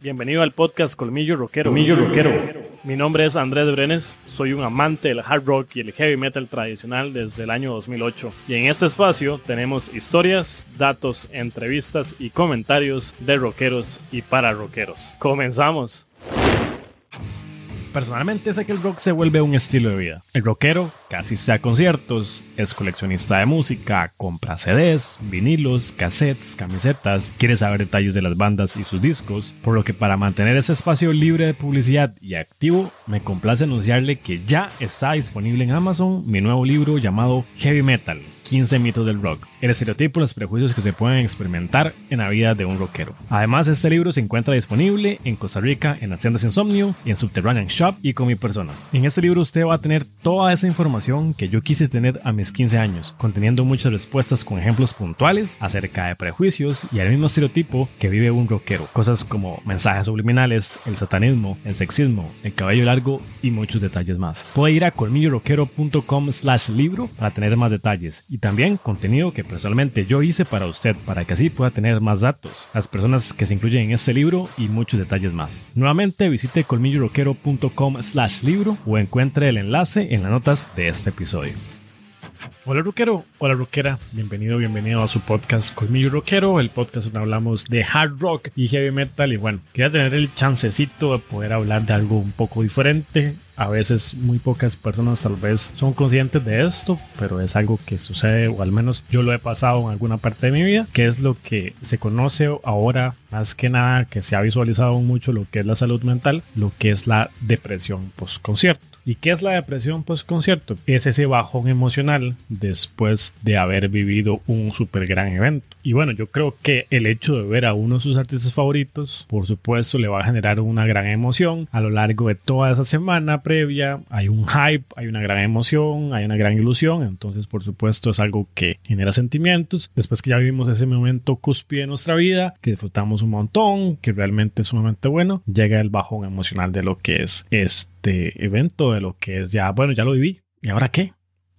Bienvenido al podcast Colmillo Rockero. Colmillo Rockero. Mi nombre es Andrés Brenes, soy un amante del hard rock y el heavy metal tradicional desde el año 2008. Y en este espacio tenemos historias, datos, entrevistas y comentarios de rockeros y para rockeros. Comenzamos. Personalmente sé que el rock se vuelve un estilo de vida. El rockero casi sea conciertos, es coleccionista de música, compra CDs, vinilos, cassettes, camisetas, quiere saber detalles de las bandas y sus discos, por lo que para mantener ese espacio libre de publicidad y activo, me complace anunciarle que ya está disponible en Amazon mi nuevo libro llamado Heavy Metal 15 mitos del rock, el estereotipo y los prejuicios que se pueden experimentar en la vida de un rockero. Además, este libro se encuentra disponible en Costa Rica, en Haciendas Insomnio y en Subterranean Shop y con mi persona. En este libro usted va a tener toda esa información que yo quise tener a mis 15 años, conteniendo muchas respuestas con ejemplos puntuales acerca de prejuicios y el mismo estereotipo que vive un rockero. Cosas como mensajes subliminales, el satanismo, el sexismo, el cabello largo y muchos detalles más. Puede ir a colmillorockero.com slash libro para tener más detalles y también contenido que personalmente yo hice para usted para que así pueda tener más datos, las personas que se incluyen en este libro y muchos detalles más. Nuevamente visite colmilloroquero.com slash libro o encuentre el enlace en las notas de este episodio. Hola rockero, hola rockera, bienvenido, bienvenido a su podcast Colmillo Rockero, el podcast donde hablamos de hard rock y heavy metal y bueno, quería tener el chancecito de poder hablar de algo un poco diferente, a veces muy pocas personas tal vez son conscientes de esto, pero es algo que sucede o al menos yo lo he pasado en alguna parte de mi vida, que es lo que se conoce ahora más que nada, que se ha visualizado mucho lo que es la salud mental, lo que es la depresión post concierto. ¿Y qué es la depresión post concierto? Es ese bajón emocional después de haber vivido un super gran evento. Y bueno, yo creo que el hecho de ver a uno de sus artistas favoritos, por supuesto, le va a generar una gran emoción a lo largo de toda esa semana previa. Hay un hype, hay una gran emoción, hay una gran ilusión. Entonces, por supuesto, es algo que genera sentimientos. Después que ya vivimos ese momento cúspide de nuestra vida, que disfrutamos un montón, que realmente es sumamente bueno, llega el bajón emocional de lo que es este evento, de lo que es ya, bueno, ya lo viví. ¿Y ahora qué?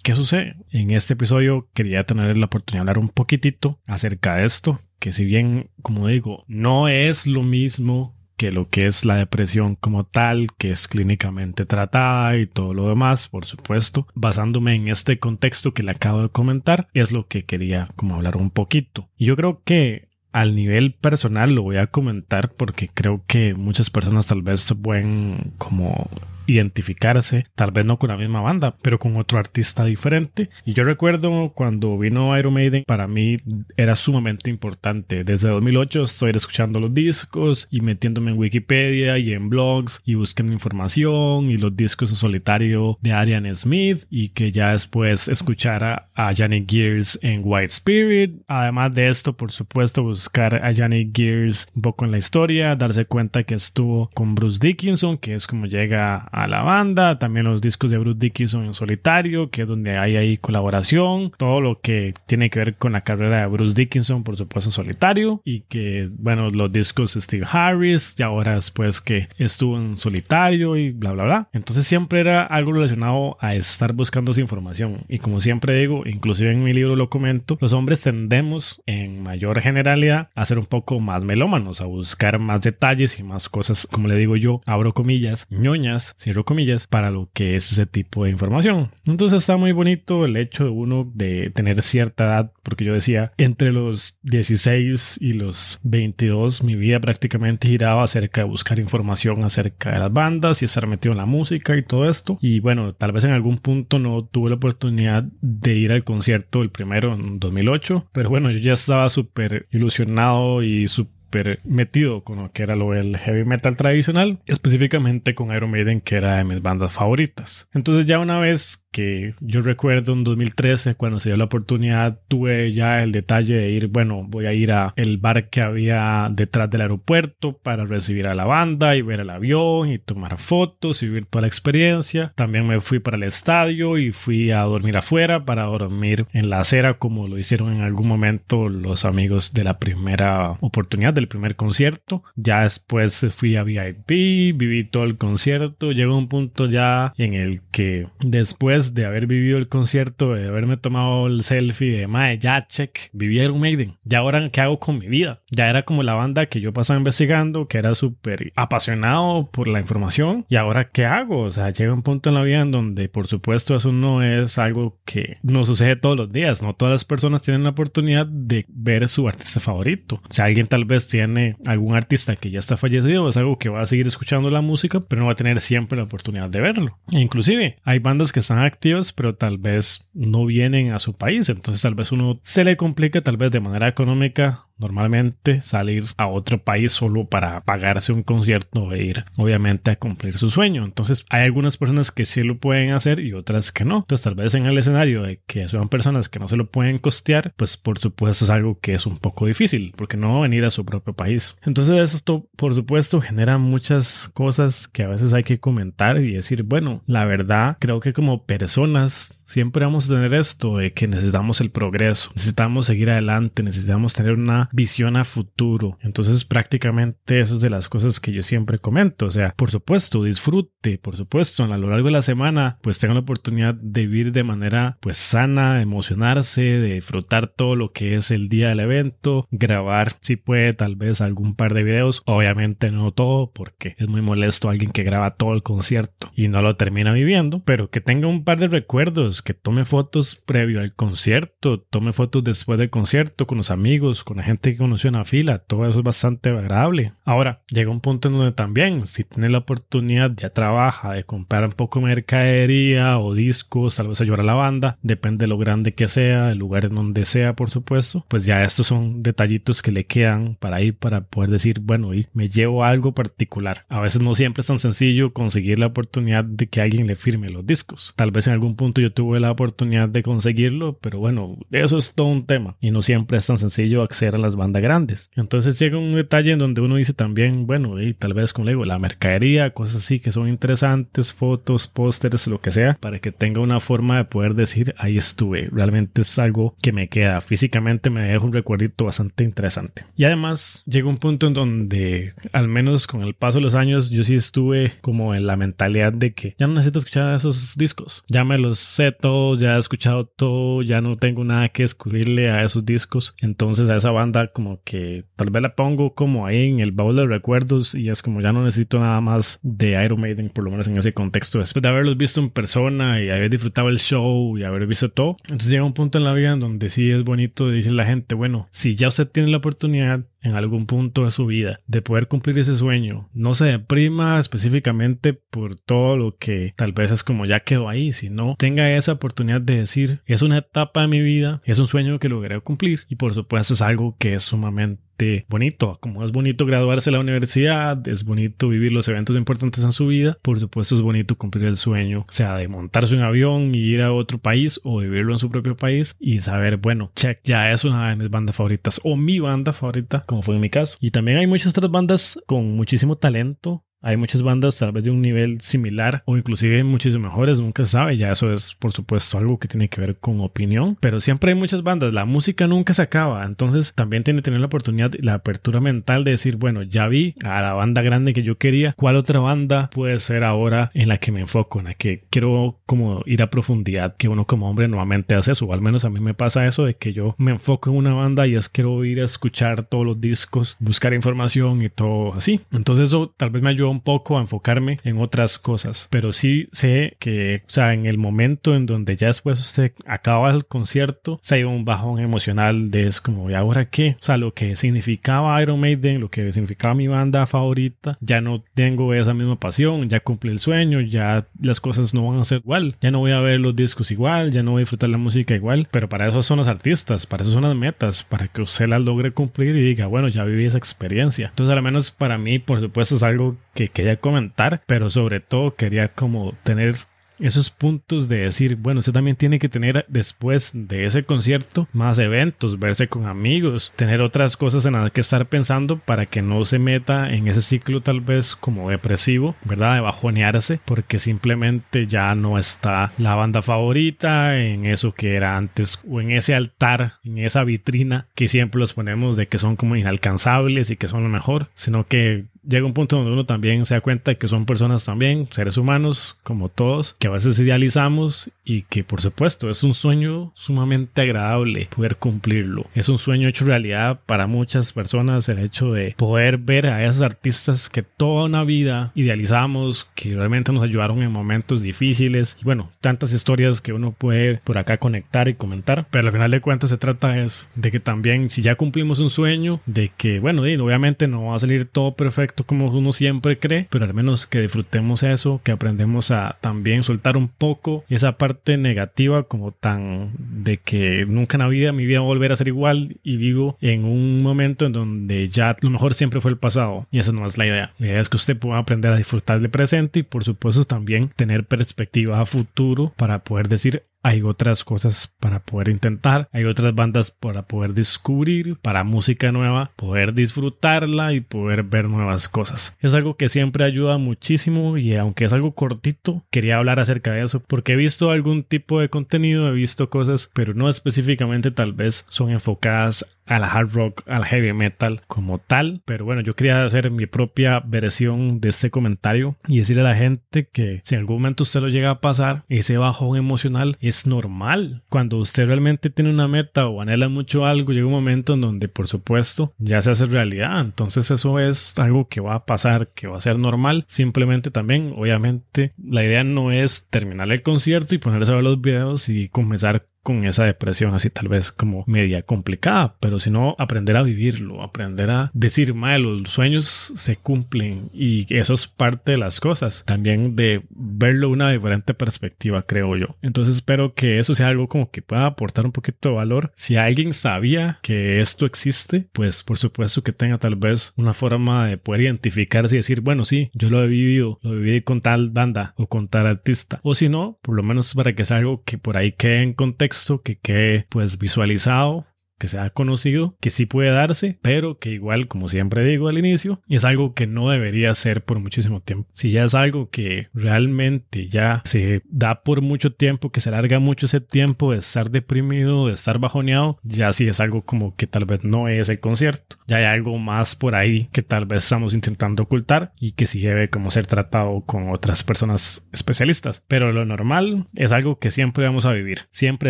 ¿Qué sucede? En este episodio quería tener la oportunidad de hablar un poquitito acerca de esto, que si bien, como digo, no es lo mismo que lo que es la depresión como tal, que es clínicamente tratada y todo lo demás, por supuesto, basándome en este contexto que le acabo de comentar, es lo que quería como hablar un poquito. Yo creo que al nivel personal lo voy a comentar porque creo que muchas personas tal vez pueden como identificarse, tal vez no con la misma banda, pero con otro artista diferente. Y yo recuerdo cuando vino Iron Maiden, para mí era sumamente importante. Desde 2008 estoy escuchando los discos y metiéndome en Wikipedia y en blogs y buscando información y los discos en solitario de Arian Smith y que ya después escuchara a Johnny Gears en White Spirit. Además de esto, por supuesto, buscar a Johnny Gears un poco en la historia, darse cuenta que estuvo con Bruce Dickinson, que es como llega a la banda, también los discos de Bruce Dickinson en solitario, que es donde hay ahí colaboración, todo lo que tiene que ver con la carrera de Bruce Dickinson, por supuesto en solitario, y que, bueno, los discos de Steve Harris, y ahora después que estuvo en solitario y bla, bla, bla. Entonces siempre era algo relacionado a estar buscando esa información. Y como siempre digo, inclusive en mi libro lo comento, los hombres tendemos en mayor generalidad a ser un poco más melómanos, a buscar más detalles y más cosas, como le digo yo, abro comillas, ñoñas, cierro comillas, para lo que es ese tipo de información. Entonces está muy bonito el hecho de uno de tener cierta edad, porque yo decía, entre los 16 y los 22, mi vida prácticamente giraba acerca de buscar información acerca de las bandas y estar metido en la música y todo esto. Y bueno, tal vez en algún punto no tuve la oportunidad de ir al concierto el primero en 2008, pero bueno, yo ya estaba súper ilusionado y súper metido con lo que era lo del heavy metal tradicional, específicamente con Iron Maiden, que era de mis bandas favoritas. Entonces ya una vez que yo recuerdo en 2013 cuando se dio la oportunidad tuve ya el detalle de ir, bueno, voy a ir a el bar que había detrás del aeropuerto para recibir a la banda y ver el avión y tomar fotos y vivir toda la experiencia. También me fui para el estadio y fui a dormir afuera para dormir en la acera como lo hicieron en algún momento los amigos de la primera oportunidad del el primer concierto, ya después fui a VIP, viví todo el concierto, llegó un punto ya en el que después de haber vivido el concierto, de haberme tomado el selfie de Mae, ya check, viví Iron Maiden, ya ahora qué hago con mi vida, ya era como la banda que yo pasaba investigando, que era súper apasionado por la información. Y ahora qué hago, o sea, llega un punto en la vida en donde por supuesto eso no es algo que no sucede todos los días, no todas las personas tienen la oportunidad de ver su artista favorito, o sea, alguien tal vez tiene algún artista que ya está fallecido, es algo que va a seguir escuchando la música, pero no va a tener siempre la oportunidad de verlo. E inclusive hay bandas que están activas, pero tal vez no vienen a su país, entonces tal vez uno se le complica tal vez de manera económica normalmente salir a otro país solo para pagarse un concierto e ir obviamente a cumplir su sueño. Entonces hay algunas personas que sí lo pueden hacer y otras que no. Entonces tal vez en el escenario de que son personas que no se lo pueden costear, pues por supuesto es algo que es un poco difícil porque no venir a su propio país. Entonces esto por supuesto genera muchas cosas que a veces hay que comentar y decir, bueno, la verdad creo que como personas siempre vamos a tener esto de que necesitamos el progreso, necesitamos seguir adelante, necesitamos tener una visión a futuro. Entonces prácticamente eso es de las cosas que yo siempre comento. O sea, por supuesto, disfrute, por supuesto, a lo largo de la semana, pues tengan la oportunidad de vivir de manera pues sana, emocionarse, de disfrutar todo lo que es el día del evento, grabar si puede tal vez algún par de videos, obviamente no todo porque es muy molesto alguien que graba todo el concierto y no lo termina viviendo, pero que tenga un par de recuerdos, que tome fotos previo al concierto, tome fotos después del concierto con los amigos, con la gente que conoció en la fila, todo eso es bastante agradable. Ahora, llega un punto en donde también, si tiene la oportunidad, ya trabaja de comprar un poco de mercadería o discos, tal vez ayudar a la banda, depende de lo grande que sea, el lugar en donde sea, por supuesto, pues ya estos son detallitos que le quedan para ir, para poder decir, bueno, y me llevo algo particular. A veces no siempre es tan sencillo conseguir la oportunidad de que alguien le firme los discos. Tal vez en algún punto yo tuve la oportunidad de conseguirlo, pero bueno, eso es todo un tema y no siempre es tan sencillo acceder a las bandas grandes. Entonces llega un detalle en donde uno dice también, bueno, y tal vez como le digo, la mercadería, cosas así que son interesantes, fotos, pósteres, lo que sea, para que tenga una forma de poder decir, ahí estuve. Realmente es algo que me queda. Físicamente me deja un recuerdito bastante interesante. Y además llega un punto en donde, al menos con el paso de los años, yo sí estuve como en la mentalidad de que ya no necesito escuchar esos discos. Ya me los sé todos, ya he escuchado todo, ya no tengo nada que escribirle a esos discos. Entonces a esa banda como que tal vez la pongo como ahí en el baúl de recuerdos y es como ya no necesito nada más de Iron Maiden, por lo menos en ese contexto. Después de haberlos visto en persona y haber disfrutado el show y haber visto todo, entonces llega un punto en la vida en donde sí es bonito decir la gente, bueno, si ya usted tiene la oportunidad en algún punto de su vida de poder cumplir ese sueño, no se deprima específicamente por todo lo que tal vez es como ya quedó ahí, sino tenga esa oportunidad de decir, es una etapa de mi vida, es un sueño que logré cumplir y por supuesto es algo que es sumamente bonito. Como es bonito graduarse de la universidad, es bonito vivir los eventos importantes en su vida, por supuesto es bonito cumplir el sueño, sea de montarse un avión y ir a otro país o vivirlo en su propio país y saber, bueno, check, ya es una de mis bandas favoritas o mi banda favorita, como fue en mi caso. Y también hay muchas otras bandas con muchísimo talento hay muchas bandas tal vez de un nivel similar o inclusive muchísimo mejores, nunca se sabe, ya eso es por supuesto algo que tiene que ver con opinión, pero siempre hay muchas bandas, la música nunca se acaba, entonces también tiene que tener la oportunidad la apertura mental de decir, bueno, ya vi a la banda grande que yo quería, ¿cuál otra banda puede ser ahora en la que me enfoco, en la que quiero como ir a profundidad, que uno como hombre normalmente hace eso, o al menos a mí me pasa eso de que yo me enfoco en una banda y es quiero ir a escuchar todos los discos, buscar información y todo así, entonces eso tal vez me ayudó un poco a enfocarme en otras cosas, pero sí sé que, o sea, en el momento en donde ya después usted acaba el concierto, se ha un bajón emocional de es como, ¿y ahora qué? O sea, lo que significaba Iron Maiden, lo que significaba mi banda favorita, ya no tengo esa misma pasión, ya cumplí el sueño, ya las cosas no van a ser igual, ya no voy a ver los discos igual, ya no voy a disfrutar la música igual, pero para eso son los artistas, para eso son las metas, para que usted las logre cumplir y diga, bueno, ya viví esa experiencia. Entonces, al menos para mí, por supuesto, es algo que quería comentar, pero sobre todo quería como tener esos puntos de decir, bueno, usted también tiene que tener después de ese concierto más eventos, verse con amigos, tener otras cosas en las que estar pensando para que no se meta en ese ciclo tal vez como depresivo, ¿verdad? De bajonearse porque simplemente ya no está la banda favorita en eso que era antes o en ese altar, en esa vitrina que siempre los ponemos de que son como inalcanzables y que son lo mejor, sino que llega un punto donde uno también se da cuenta de que son personas también, seres humanos, como todos, que a veces idealizamos y que por supuesto es un sueño sumamente agradable poder cumplirlo. Es un sueño hecho realidad para muchas personas el hecho de poder ver a esos artistas que toda una vida idealizamos, que realmente nos ayudaron en momentos difíciles y bueno, tantas historias que uno puede por acá conectar y comentar, pero al final de cuentas se trata es de que también si ya cumplimos un sueño, de que bueno, obviamente no va a salir todo perfecto, como uno siempre cree, pero al menos que disfrutemos eso, que aprendemos a también soltar un poco esa parte negativa como tan de que nunca en la vida mi vida va a volver a ser igual y vivo en un momento en donde ya lo mejor siempre fue el pasado y esa no es la idea. La idea es que usted pueda aprender a disfrutar del presente y por supuesto también tener perspectiva a futuro para poder decir hay otras cosas para poder intentar, hay otras bandas para poder descubrir, para música nueva, poder disfrutarla y poder ver nuevas cosas. Es algo que siempre ayuda muchísimo y aunque es algo cortito, quería hablar acerca de eso porque he visto algún tipo de contenido, he visto cosas, pero no específicamente tal vez son enfocadas al hard rock, al heavy metal como tal. Pero bueno, yo quería hacer mi propia versión de este comentario y decirle a la gente que si en algún momento usted lo llega a pasar, ese bajón emocional es normal. Cuando usted realmente tiene una meta o anhela mucho algo, llega un momento en donde por supuesto ya se hace realidad. Entonces eso es algo que va a pasar, que va a ser normal. Simplemente también, obviamente, la idea no es terminar el concierto y ponerse a ver los videos y comenzar con esa depresión así tal vez como media complicada, pero sino aprender a vivirlo, aprender a decir, mal los sueños se cumplen y eso es parte de las cosas, también de verlo una diferente perspectiva, creo yo. Entonces espero que eso sea algo como que pueda aportar un poquito de valor. Si alguien sabía que esto existe, pues por supuesto que tenga tal vez una forma de poder identificarse y decir, bueno, sí, yo lo he vivido, lo viví con tal banda o con tal artista. O si no, por lo menos para que sea algo que por ahí quede en contexto que quede pues visualizado que sea conocido, que sí puede darse, pero que igual, como siempre digo al inicio, es algo que no debería ser por muchísimo tiempo. Si ya es algo que realmente ya se da por mucho tiempo, que se alarga mucho ese tiempo de estar deprimido, de estar bajoneado, ya sí es algo como que tal vez no es el concierto. Ya hay algo más por ahí que tal vez estamos intentando ocultar y que sí debe como ser tratado con otras personas especialistas. Pero lo normal es algo que siempre vamos a vivir. Siempre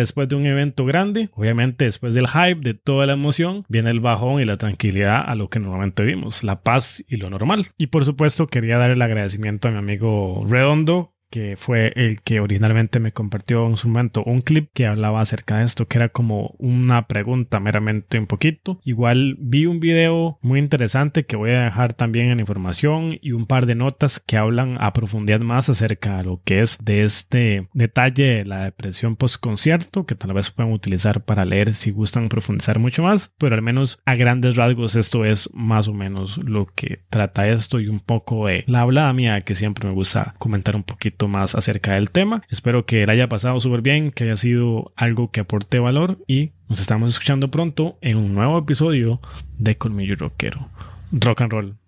después de un evento grande, obviamente después del hype, de toda la emoción, viene el bajón y la tranquilidad a lo que normalmente vimos, la paz y lo normal. Y por supuesto quería dar el agradecimiento a mi amigo Redondo que fue el que originalmente me compartió en su momento un clip que hablaba acerca de esto, que era como una pregunta meramente un poquito. Igual vi un video muy interesante que voy a dejar también en información y un par de notas que hablan a profundidad más acerca de lo que es de este detalle de la depresión post concierto, que tal vez puedan utilizar para leer si gustan profundizar mucho más, pero al menos a grandes rasgos esto es más o menos lo que trata esto y un poco de la hablada mía que siempre me gusta comentar un poquito más acerca del tema. Espero que le haya pasado súper bien, que haya sido algo que aporte valor y nos estamos escuchando pronto en un nuevo episodio de Colmillo Rockero. Rock and roll.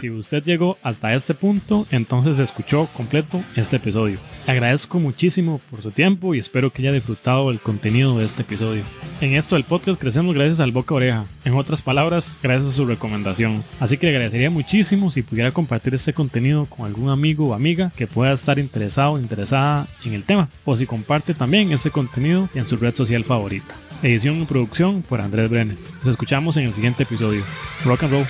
Si usted llegó hasta este punto, entonces escuchó completo este episodio. agradezco muchísimo por su tiempo y espero que haya disfrutado el contenido de este episodio. En esto del podcast crecemos gracias al boca oreja. En otras palabras, gracias a su recomendación. Así que le agradecería muchísimo si pudiera compartir este contenido con algún amigo o amiga que pueda estar interesado o interesada en el tema. O si comparte también este contenido en su red social favorita. Edición y producción por Andrés Brenes. Nos escuchamos en el siguiente episodio. Rock and roll.